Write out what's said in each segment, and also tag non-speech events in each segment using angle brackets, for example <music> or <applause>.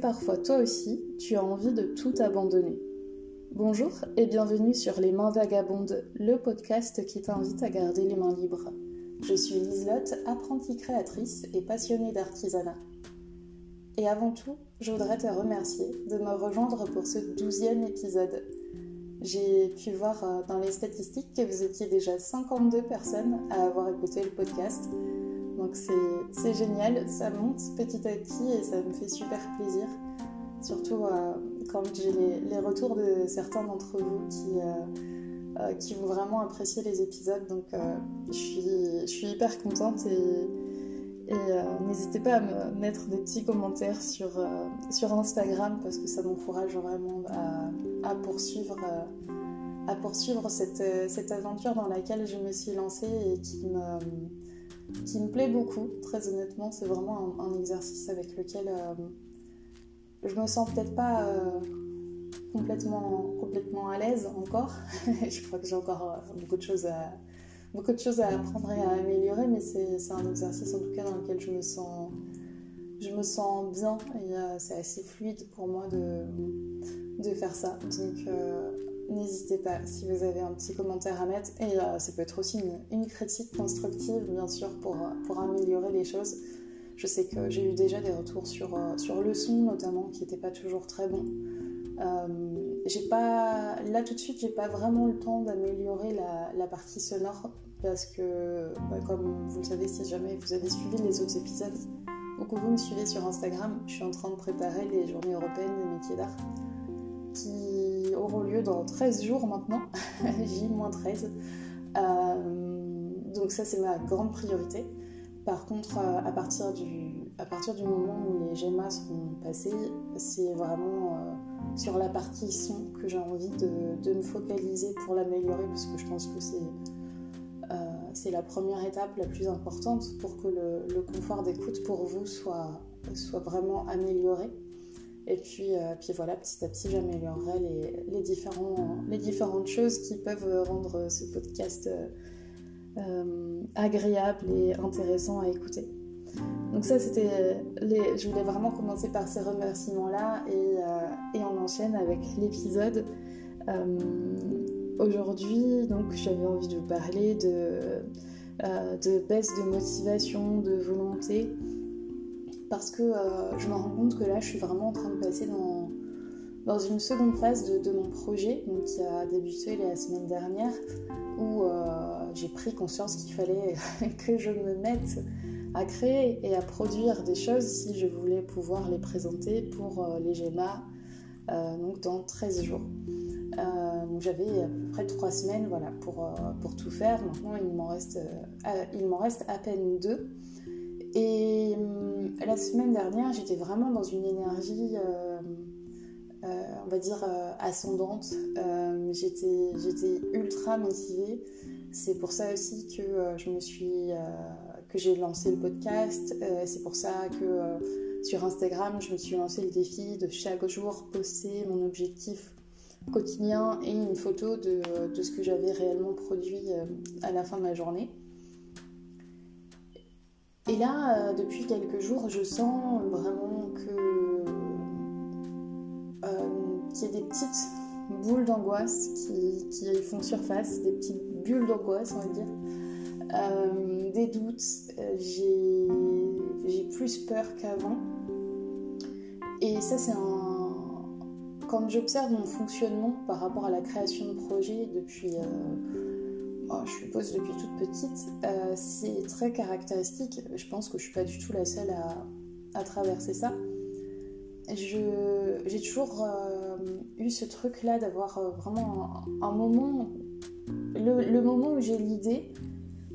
parfois toi aussi, tu as envie de tout abandonner Bonjour et bienvenue sur Les Mains Vagabondes, le podcast qui t'invite à garder les mains libres. Je suis Liselotte, apprentie créatrice et passionnée d'artisanat. Et avant tout, je voudrais te remercier de me rejoindre pour ce douzième épisode. J'ai pu voir euh, dans les statistiques que vous étiez déjà 52 personnes à avoir écouté le podcast. Donc c'est génial, ça monte petit à petit et ça me fait super plaisir. Surtout euh, quand j'ai les, retours de certains d'entre vous qui, euh, qui vont vraiment apprécier les épisodes. Donc je, suis, je suis hyper contente et, n'hésitez pas à me mettre des petits commentaires sur, Instagram parce que ça m'encourage vraiment à, poursuivre euh, cette, aventure dans laquelle je me suis lancée et qui me, qui me plaît beaucoup. Très honnêtement, c'est vraiment un, exercice avec lequel euh, je me sens peut-être pas euh, complètement, complètement à l'aise encore. <laughs> je crois que j'ai encore beaucoup de choses à beaucoup de choses à apprendre et à améliorer, mais c'est un exercice en tout cas dans lequel je me sens, je me sens bien et c'est assez fluide pour moi de, de faire ça. N'hésitez pas si vous avez un petit commentaire à mettre. Et euh, ça peut être aussi une, critique constructive, bien sûr, pour, pour améliorer les choses. Je sais que j'ai eu déjà des retours sur, euh, sur le son, notamment, qui n'était pas toujours très bon. Euh, j'ai pas, là tout de suite, j'ai pas vraiment le temps d'améliorer la, la, partie sonore parce que, bah, comme vous le savez, si jamais vous avez suivi les autres épisodes ou que vous me suivez sur Instagram, je suis en train de préparer les journées européennes des métiers d'art qui auront lieu dans 13 jours maintenant, <laughs> J-13. Euh, donc ça c'est ma grande priorité. Par contre, euh, à partir du, à partir du moment où les GEMA seront passés, c'est vraiment euh, sur la partie son que j'ai envie de, me focaliser pour l'améliorer, parce que je pense que c'est c'est la première étape la plus importante pour que le, le confort d'écoute pour vous soit, soit vraiment amélioré. Et puis, euh, puis voilà, petit à petit, j'améliorerai les, les, différents, les différentes choses qui peuvent rendre ce podcast euh, euh, agréable et intéressant à écouter. Donc ça, c'était. Je voulais vraiment commencer par ces remerciements-là et, et, on enchaîne avec l'épisode. Aujourd'hui, donc j'avais envie de vous parler de, de baisse de motivation, de volonté parce que euh, je me rends compte que là, je suis vraiment en train de passer dans, dans une seconde phase de, mon projet, donc, qui a débuté la semaine dernière, où euh, j'ai pris conscience qu'il fallait <laughs> que je me mette à créer et à produire des choses si je voulais pouvoir les présenter pour euh, les GEMA donc dans 13 jours. j'avais à peu près 3 semaines voilà, pour, pour tout faire. Maintenant, il m'en reste, il m'en reste à peine deux. Et hum, la semaine dernière, j'étais vraiment dans une énergie, euh, euh, on va dire, euh, ascendante. j'étais, ultra motivée. C'est pour ça aussi que je me suis, que j'ai lancé le podcast. c'est pour ça que sur Instagram, je me suis lancé le défi de chaque jour poster mon objectif quotidien et une photo de, de ce que j'avais réellement produit à la fin de ma journée. Et là, euh, depuis quelques jours, je sens vraiment que euh, qu'il y a des petites boules d'angoisse qui, font surface, des petites bulles d'angoisse, on va dire, euh, des doutes. J'ai, plus peur qu'avant. Et ça, c'est un. Quand j'observe mon fonctionnement par rapport à la création de projets depuis Oh, je suppose depuis toute petite, euh, c'est très caractéristique. Je pense que je suis pas du tout la seule à, traverser ça. J'ai toujours euh, eu ce truc-là d'avoir euh, vraiment un, moment. Le, moment où j'ai l'idée,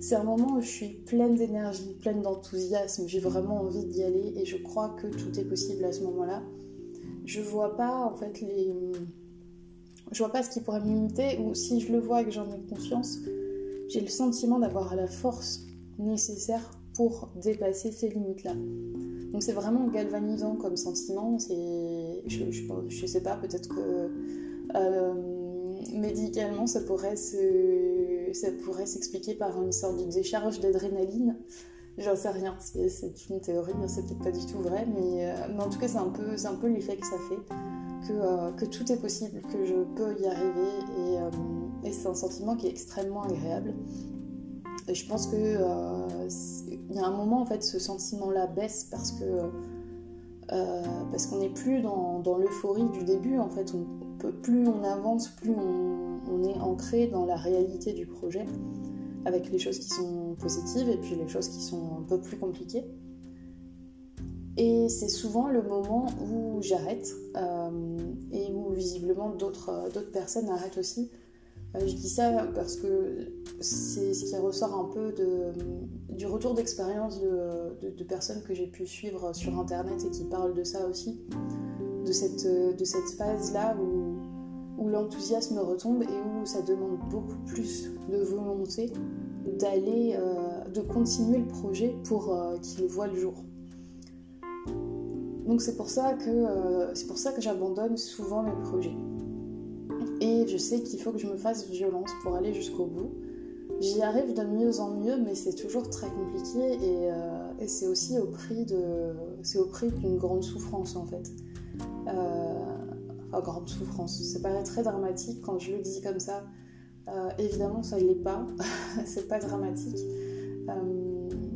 c'est un moment où je suis pleine d'énergie, pleine d'enthousiasme. J'ai vraiment envie d'y aller et je crois que tout est possible à ce moment-là. Je vois pas en fait les. Je vois pas ce qui pourrait me limiter ou si je le vois et que j'en ai conscience, j'ai le sentiment d'avoir la force nécessaire pour dépasser ces limites-là. Donc c'est vraiment galvanisant comme sentiment. Je, je, sais pas, peut-être que euh, médicalement ça pourrait se, s'expliquer par une sorte de décharge d'adrénaline. J'en sais rien, c'est une théorie, hein, c'est peut-être pas du tout vrai, mais, en tout cas c'est un peu, peu l'effet que ça fait, que, que, tout est possible, que je peux y arriver, et c'est un sentiment qui est extrêmement agréable. Et je pense que il y a un moment en fait ce sentiment-là baisse parce que euh, parce qu'on n'est plus dans, l'euphorie du début en fait. Plus on avance, plus on, est ancré dans la réalité du projet, avec les choses qui sont positives et puis les choses qui sont un peu plus compliquées. Et c'est souvent le moment où j'arrête euh, et où visiblement d'autres personnes arrêtent aussi euh, je dis ça parce que c'est ce qui ressort un peu du retour d'expérience de, personnes que j'ai pu suivre sur internet et qui parlent de ça aussi, de cette, phase-là où, où l'enthousiasme retombe et où ça demande beaucoup plus de volonté d'aller, euh, de continuer le projet pour euh, qu'il voit le jour. Donc c'est pour ça que, c'est pour ça que j'abandonne souvent mes projets. Et je sais qu'il faut que je me fasse violence pour aller jusqu'au bout. J'y arrive de mieux en mieux, mais c'est toujours très compliqué et, euh, c'est aussi au prix de, c'est au prix d'une grande souffrance en fait. Euh, enfin, grande souffrance, c'est paraît très dramatique quand je le dis comme ça. Euh, évidemment, ça ne l'est pas, <laughs> c'est pas dramatique.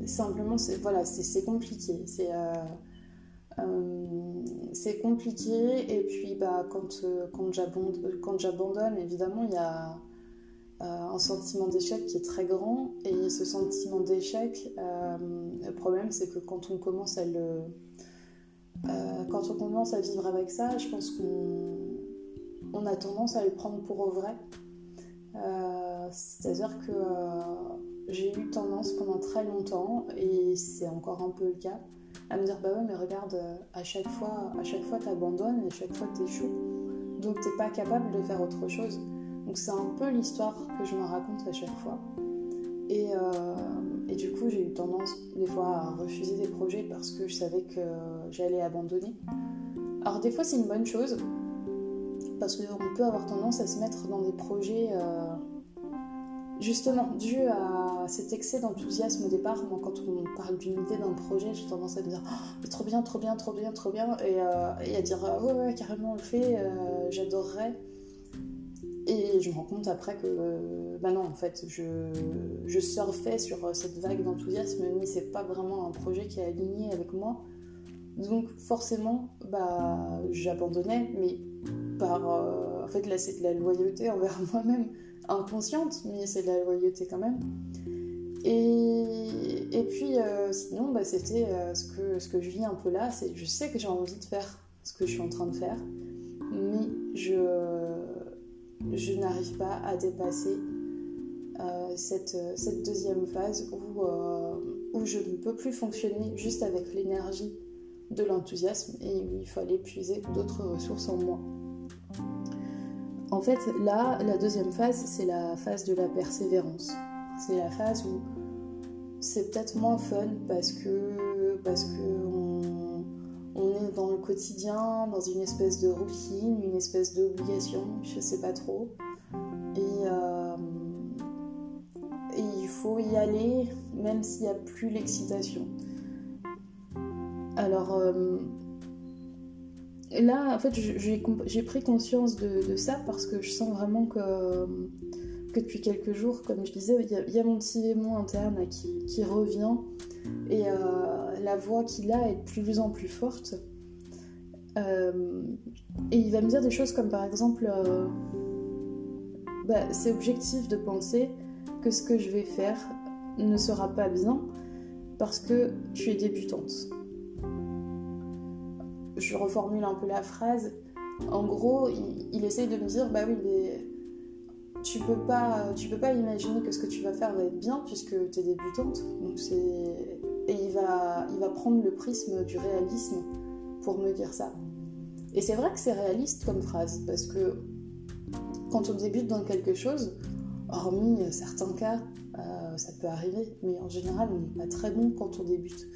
simplement, c'est voilà, c'est compliqué. C'est c'est compliqué et puis bah, quand, euh, quand j'abandonne, évidemment, il y a euh, un sentiment d'échec qui est très grand et ce sentiment d'échec, le problème c'est que quand on commence à le... quand on commence à vivre avec ça, je pense qu'on on a tendance à le prendre pour vrai. C'est-à-dire que j'ai eu tendance pendant très longtemps, et c'est encore un peu le cas, à me dire bah ouais mais regarde euh, à chaque fois à chaque fois t'abandonnes et à chaque fois t'échoues. Donc t'es pas capable de faire autre chose. Donc c'est un peu l'histoire que je me raconte à chaque fois. Et, euh, et du coup j'ai eu tendance des fois à refuser des projets parce que je savais que j'allais abandonner. Alors des fois c'est une bonne chose parce qu'on peut avoir tendance à se mettre dans des projets euh, justement dû à cet excès d'enthousiasme au départ. Moi, quand on parle d'une idée, d'un projet, j'ai tendance à dire oh, trop bien, trop bien, trop bien, trop bien, et, euh, à dire ouais, ouais, carrément on le fait, euh, j'adorerais. Et je me rends compte après que, euh, bah non, en fait, je, je surfais sur cette vague d'enthousiasme, mais c'est pas vraiment un projet qui est aligné avec moi. Donc forcément, bah, j'abandonnais, mais par, en fait, là, c'est de la loyauté envers <laughs> moi-même inconsciente, mais c'est de la loyauté quand même. Et, puis, euh, sinon, bah, c'était euh, ce, que, je vis un peu là, c'est je sais que j'ai envie de faire ce que je suis en train de faire, mais je, n'arrive pas à dépasser euh, cette, cette, deuxième phase où, où je ne peux plus fonctionner juste avec l'énergie de l'enthousiasme et où il fallait puiser d'autres ressources en moi. En fait, là, la deuxième phase, c'est la phase de la persévérance. C'est la phase où c'est peut-être moins fun parce que parce que on, est dans le quotidien, dans une espèce de routine, une espèce d'obligation, je sais pas trop. Et, euh, il faut y aller même s'il n'y a plus l'excitation. Alors, euh, là, en fait, j'ai pris conscience de, ça parce que je sens vraiment que, que depuis quelques jours, comme je disais, il y, a mon petit démon interne qui, revient et euh, la voix qu'il a est de plus en plus forte. Euh, et il va me dire des choses comme par exemple, euh, bah, c'est objectif de penser que ce que je vais faire ne sera pas bien parce que tu es débutante je reformule un peu la phrase. En gros, il, essaye de me dire bah oui, mais tu peux pas, tu peux pas imaginer que ce que tu vas faire va être bien puisque tu es débutante. Donc et il va, il va prendre le prisme du réalisme pour me dire ça. Et c'est vrai que c'est réaliste comme phrase parce que quand on débute dans quelque chose, hormis certains cas, euh, ça peut arriver, mais en général, on n'est pas très bon quand on débute.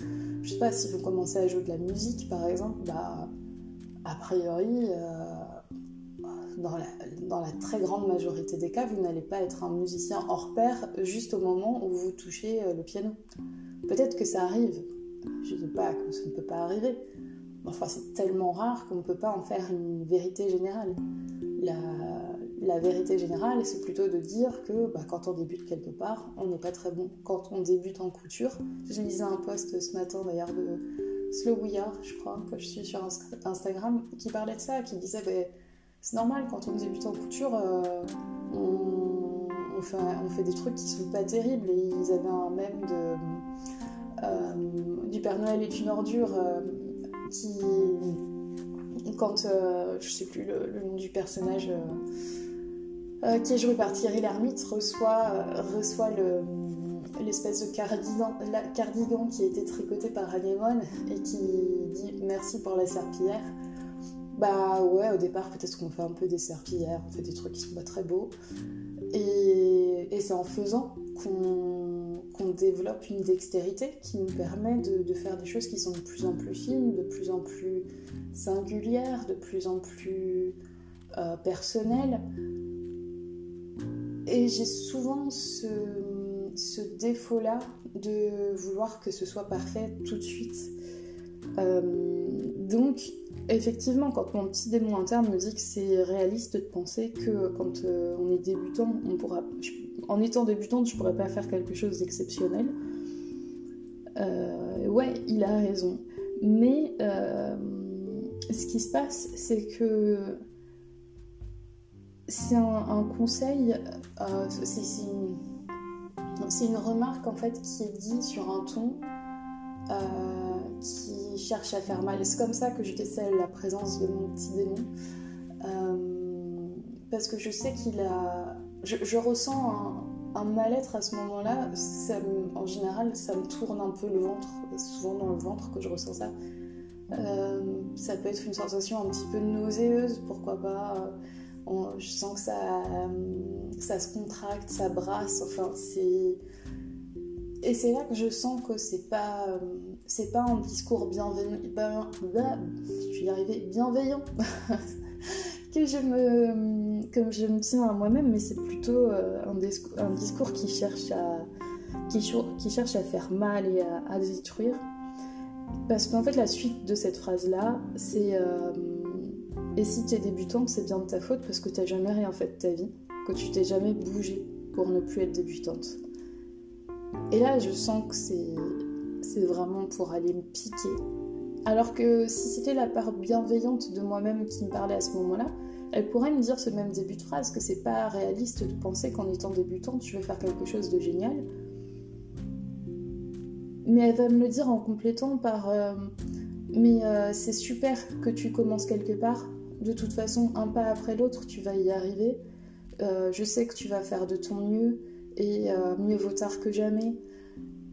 Je sais pas si vous commencez à jouer de la musique, par exemple, bah, a priori, euh, dans la, très grande majorité des cas, vous n'allez pas être un musicien hors pair juste au moment où vous touchez le piano. Peut-être que ça arrive. Je ne dis pas que ça ne peut pas arriver. Enfin, c'est tellement rare qu'on ne peut pas en faire une vérité générale. La, vérité générale, c'est plutôt de dire que bah, quand on débute quelque part, on n'est pas très bon. Quand on débute en couture, je lisais un post ce matin d'ailleurs de Slow We je crois, que je suis sur Instagram, qui parlait de ça, qui disait bah, c'est normal quand on débute en couture, euh, on, fait, des trucs qui sont pas terribles. Et ils avaient un même euh, du Père Noël est une ordure euh, qui, quand je sais plus le nom du personnage qui est joué par Thierry Lhermitte, reçoit, reçoit l'espèce de cardigan, cardigan, qui a été tricoté par Anémone et qui dit merci pour la serpillière. Bah ouais, au départ, peut-être qu'on fait un peu des serpillères, on fait des trucs qui sont pas très beaux. Et, c'est en faisant qu'on développe une dextérité qui nous permet de, faire des choses qui sont de plus en plus fines, de plus en plus singulières, de plus en plus euh, personnelles. Et j'ai souvent ce, défaut-là de vouloir que ce soit parfait tout de suite. Euh, donc, effectivement, quand mon petit démon interne me dit que c'est réaliste de penser que quand euh, on est débutant, on pourra, en étant débutante, je pourrais pas faire quelque chose d'exceptionnel. Euh, ouais, il a raison. Mais ce qui se passe, c'est que c'est un, conseil, euh, c'est une, remarque en fait qui est dit sur un ton euh, qui cherche à faire mal. C'est comme ça que je décèle la présence de mon petit démon. Euh, parce que je sais qu'il a. Je, ressens un, mal-être à ce moment-là. En général, ça me tourne un peu le ventre. souvent dans le ventre que je ressens ça. ça peut être une sensation un petit peu nauséeuse, pourquoi pas je sens que ça, ça se contracte, ça brasse, enfin c'est... Et c'est là que je sens que c'est pas, c'est pas un discours bienveillant, ben, ben, je vais y arriver, bienveillant, <laughs> que je me, que je me tiens à moi-même, mais c'est plutôt euh, un, discours, qui cherche à, qui, cherche à faire mal et à, détruire. Parce qu'en fait, la suite de cette phrase-là, c'est euh, et si tu es débutante, c'est bien de ta faute parce que tu n'as jamais rien fait de ta vie, que tu t'es jamais bougé pour ne plus être débutante. Et là, je sens que c'est vraiment pour aller me piquer. Alors que si c'était la part bienveillante de moi-même qui me parlait à ce moment-là, elle pourrait me dire ce même début de phrase que c'est pas réaliste de penser qu'en étant débutante, tu veux faire quelque chose de génial. Mais elle va me le dire en complétant par euh, mais euh, c'est super que tu commences quelque part de toute façon, un pas après l'autre, tu vas y arriver. Euh, je sais que tu vas faire de ton mieux et mieux vaut tard que jamais.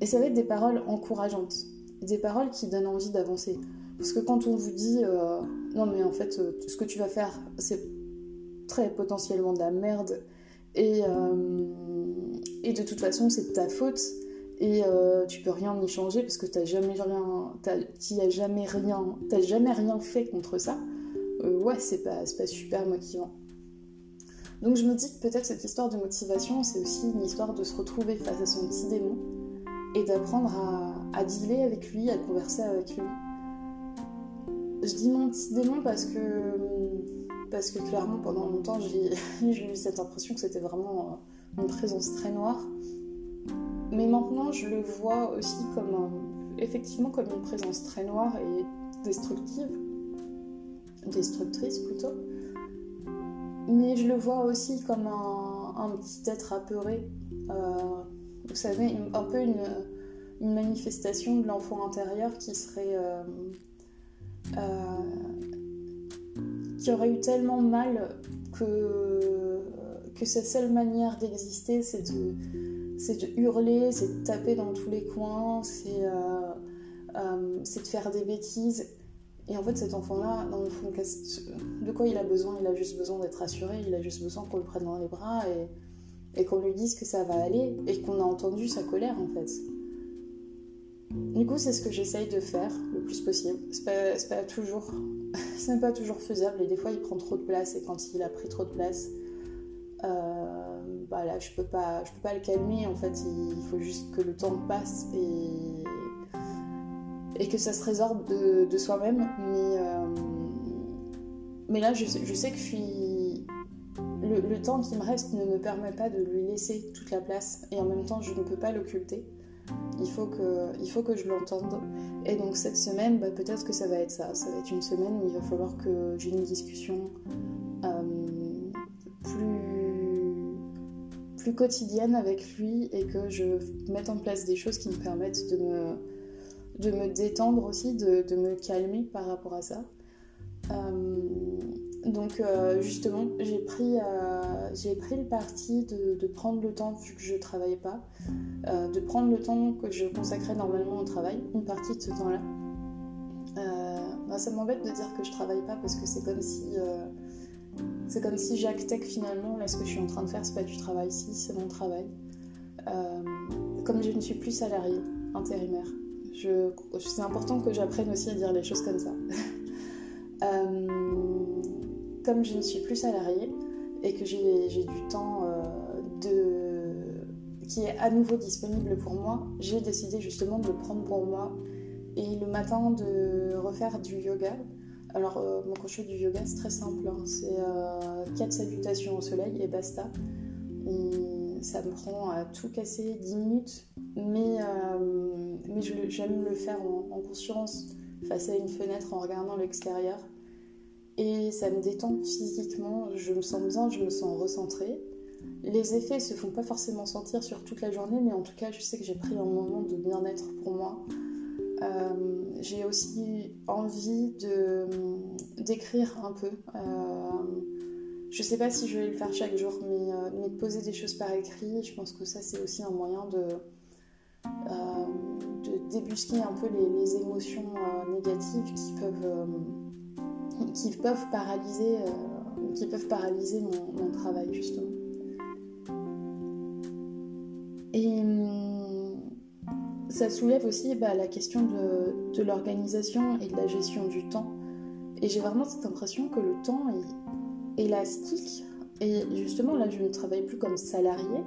Et ça va être des paroles encourageantes, des paroles qui donnent envie d'avancer. Parce que quand on vous dit euh, non mais en fait ce que tu vas faire c'est très potentiellement de la merde et, et de toute façon c'est de ta faute et tu peux rien y changer parce que t'as jamais rien, t'as, jamais rien, t'as jamais rien fait contre ça. Euh, ouais, c'est pas, pas super motivant. Donc je me dis que peut-être cette histoire de motivation, c'est aussi une histoire de se retrouver face à son petit démon et d'apprendre à, dealer avec lui, à converser avec lui. Je dis mon petit démon parce que, parce que clairement pendant longtemps j'ai <laughs> eu cette impression que c'était vraiment une présence très noire. Mais maintenant je le vois aussi comme effectivement comme une présence très noire et destructive destructrice plutôt. Mais je le vois aussi comme un, petit être apeuré. Euh, vous savez, un peu une, manifestation de l'enfant intérieur qui serait. Euh, euh, qui aurait eu tellement mal que, que sa seule manière d'exister, c'est de, de hurler, c'est de taper dans tous les coins, c'est, c'est de faire des bêtises. Et en fait, cet enfant-là, dans le fond, de quoi il a besoin? Il a juste besoin d'être rassuré, il a juste besoin qu'on le prenne dans les bras et, qu'on lui dise que ça va aller et qu'on a entendu sa colère en fait. du coup, c'est ce que j'essaye de faire le plus possible. C'est pas, pas toujours, <laughs> c'est pas toujours faisable et des fois il prend trop de place et quand il a pris trop de place, euh, bah là je peux pas, je peux pas le calmer. En fait, il faut juste que le temps passe et et que ça se résorbe de, soi-même. Mais euh, mais là, je sais que je suis le, temps qui me reste ne me permet pas de lui laisser toute la place et en même temps je ne peux pas l'occulter il faut que, je l'entende. Et donc cette semaine, bah, peut-être que ça va être ça. Ça va être une semaine où il va falloir que j'ai une discussion euh, plus, quotidienne avec lui et que je mette en place des choses qui me permettent de me, détendre aussi, de, de me calmer par rapport à ça. Euh, donc euh, justement, j'ai pris, euh, pris le parti de, prendre le temps, vu que je ne travaillais pas, euh, de prendre le temps que je consacrais normalement au travail, une partie de ce temps-là. Bah, ça m'embête de dire que je travaille pas parce que c'est comme si c'est comme si finalement là ce que je suis en train de faire c'est pas du travail ici, c'est mon travail. comme je ne suis plus salariée, intérimaire, c'est important que j'apprenne aussi à dire les choses comme ça. <laughs> comme je ne suis plus salariée et que j'ai du temps euh, qui est à nouveau disponible pour moi, j'ai décidé justement de le prendre pour moi et le matin de refaire du yoga. Alors, euh, mon crochet du yoga, c'est très simple. Hein. C'est euh, 4 salutations au soleil et basta. ça me prend à tout casser 10 minutes, mais, euh, j'aime le faire en conscience face à une fenêtre en regardant l'extérieur et ça me détend physiquement, je me sens bien, je me sens recentrée. Les effets se font pas forcément sentir sur toute la journée, mais en tout cas, je sais que j'ai pris un moment de bien-être pour moi. Euh, j'ai aussi envie de d'écrire un peu. Euh, je sais pas si je vais le faire chaque jour, mais, euh, mais de poser des choses par écrit, je pense que ça c'est aussi un moyen de, de débusquer un peu les émotions négatives qui peuvent qui peuvent paralyser, euh, qui peuvent paralyser mon, travail justement. Et hum, ça soulève aussi bah, la question de, l'organisation et de la gestion du temps. Et j'ai vraiment cette impression que le temps est élastique. Et justement, là, je ne travaille plus comme salarié,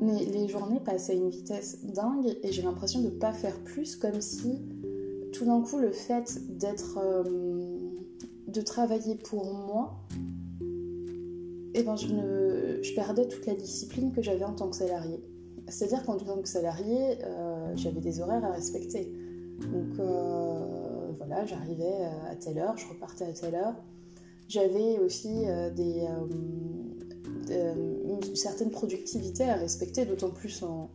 mais les journées passent à une vitesse dingue et j'ai l'impression de ne pas faire plus, comme si tout d'un coup, le fait d'être. Euh, de travailler pour moi, eh ben je, perdais toute la discipline que j'avais en tant que salarié. C'est-à-dire qu'en tant que salarié, euh, j'avais des horaires à respecter. Donc euh, voilà, j'arrivais à telle heure, je repartais à telle heure. J'avais aussi euh, des, une certaine productivité à respecter, d'autant plus en,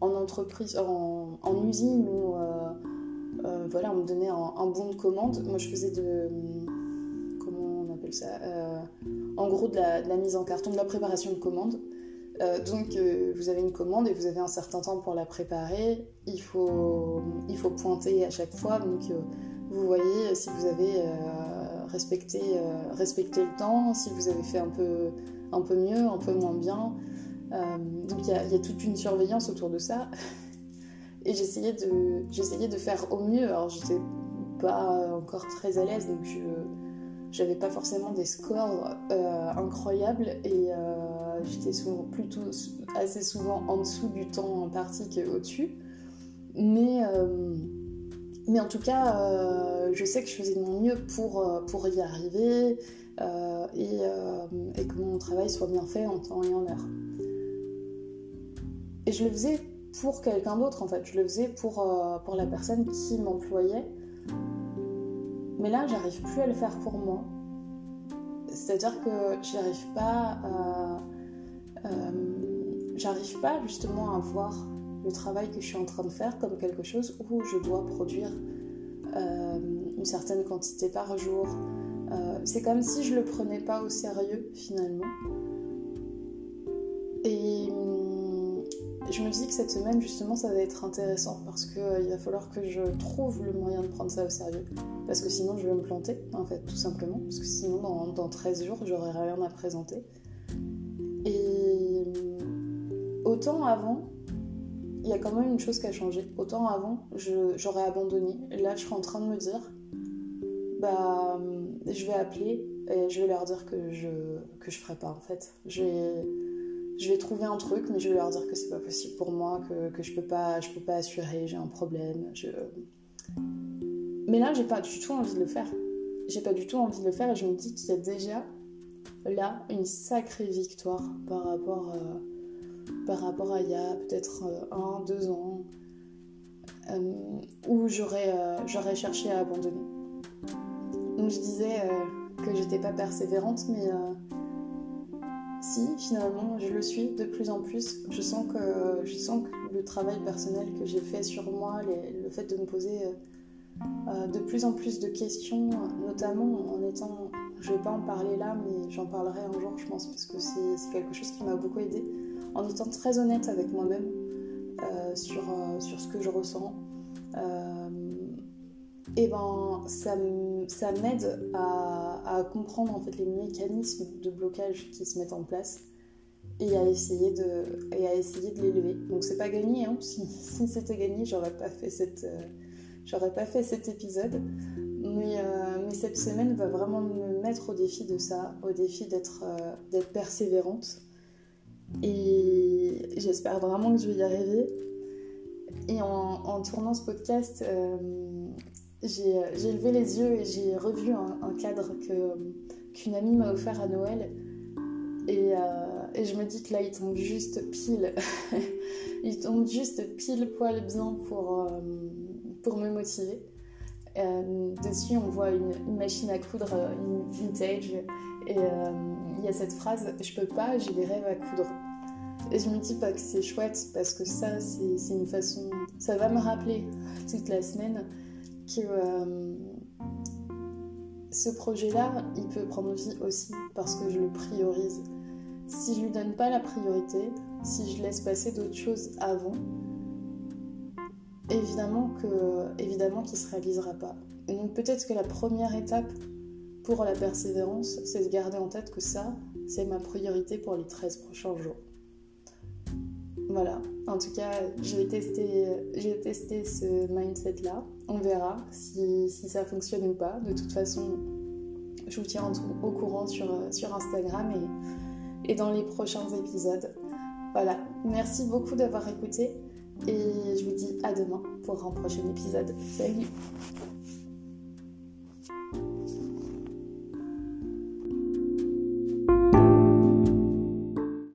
entreprise, en, usine où voilà, on me donnait un, bon de commande. Moi, je faisais de, euh, en gros de la, mise en carton, de la préparation de commande. Euh, donc euh, vous avez une commande et vous avez un certain temps pour la préparer. Il faut, il faut pointer à chaque fois. Donc vous voyez si vous avez respecté, respecté le temps, si vous avez fait un peu, un peu mieux, un peu moins bien. donc il y, a, toute une surveillance autour de ça. <laughs> Et j'essayais de, j'essayais de faire au mieux. Alors j'étais pas encore très à l'aise, donc je, j'avais pas forcément des scores euh, incroyables et euh, j'étais souvent plutôt assez souvent en dessous du temps imparti qu'au-dessus. Mais, euh, mais en tout cas, je sais que je faisais de mon mieux pour, pour y arriver et, et, que mon travail soit bien fait en temps et en heure. Et je le faisais pour quelqu'un d'autre en fait, je le faisais pour, pour la personne qui m'employait mais là, j'arrive plus à le faire pour moi. C'est-à-dire que j'arrive pas euh, j'arrive pas justement à voir le travail que je suis en train de faire comme quelque chose où je dois produire euh, une certaine quantité par jour. Euh, c'est comme si je le prenais pas au sérieux finalement. Et je me dis que cette semaine, justement, ça va être intéressant parce qu'il va falloir que je trouve le moyen de prendre ça au sérieux. Parce que sinon, je vais me planter, en fait, tout simplement. Parce que sinon, dans, dans 13 jours, j'aurai rien à présenter. Et autant avant, il y a quand même une chose qui a changé. Autant avant, j'aurais abandonné. Là, je suis en train de me dire, bah, je vais appeler et je vais leur dire que je que je ferai pas en fait. Je vais, trouver un truc, mais je vais leur dire que c'est pas possible pour moi, que, je peux pas je peux pas assurer, j'ai un problème. Mais là, j'ai pas du tout envie de le faire. J'ai pas du tout envie de le faire et je me dis qu'il y a déjà là une sacrée victoire par rapport euh, par rapport à il y a peut-être euh, un, deux ans euh, où j'aurais cherché à abandonner. Donc je disais que j'étais pas persévérante, mais si finalement je le suis de plus en plus. Je sens que je sens que le travail personnel que j'ai fait sur moi, le fait de me poser de plus en plus de questions, notamment en étant, je vais pas en parler là, mais j'en parlerai un jour, je pense, parce que c'est quelque chose qui m'a beaucoup aidé, en étant très honnête avec moi-même euh, sur, euh, sur ce que je ressens. et ben, ça, ça m'aide à, à, comprendre en fait les mécanismes de blocage qui se mettent en place et à essayer de, et à essayer de l'élever. Donc c'est pas gagné, hein. si, si c'était gagné, j'aurais pas fait cette j'aurais pas fait cet épisode. Mais, euh, mais, cette semaine va vraiment me mettre au défi de ça, au défi d'être euh, persévérante. Et j'espère vraiment que je vais y arriver. Et en, tournant ce podcast, euh, j'ai levé les yeux et j'ai revu un, cadre qu'une amie m'a offert à Noël. Et, et, je me dis que là, il tombe juste pile. <laughs> il tombe juste pile poil bien pour pour me motiver. Euh, dessus, on voit une, machine à coudre, euh, une vintage, et euh, il y a cette phrase Je peux pas, j'ai des rêves à coudre. Et je me dis pas que c'est chouette parce que ça, c'est une façon. Ça va me rappeler toute la semaine que ce projet-là, il peut prendre vie aussi parce que je le priorise. Si je lui donne pas la priorité, si je laisse passer d'autres choses avant, évidemment que évidemment qu'il se réalisera pas. Et donc peut-être que la première étape pour la persévérance, c'est de garder en tête que ça, c'est ma priorité pour les 13 prochains jours. Voilà, en tout cas, j'ai testé ce mindset-là. On verra si, ça fonctionne ou pas. De toute façon, je vous tiens au courant sur, Instagram et dans les prochains épisodes. Voilà, merci beaucoup d'avoir écouté. Et je vous dis à demain pour un prochain épisode. Salut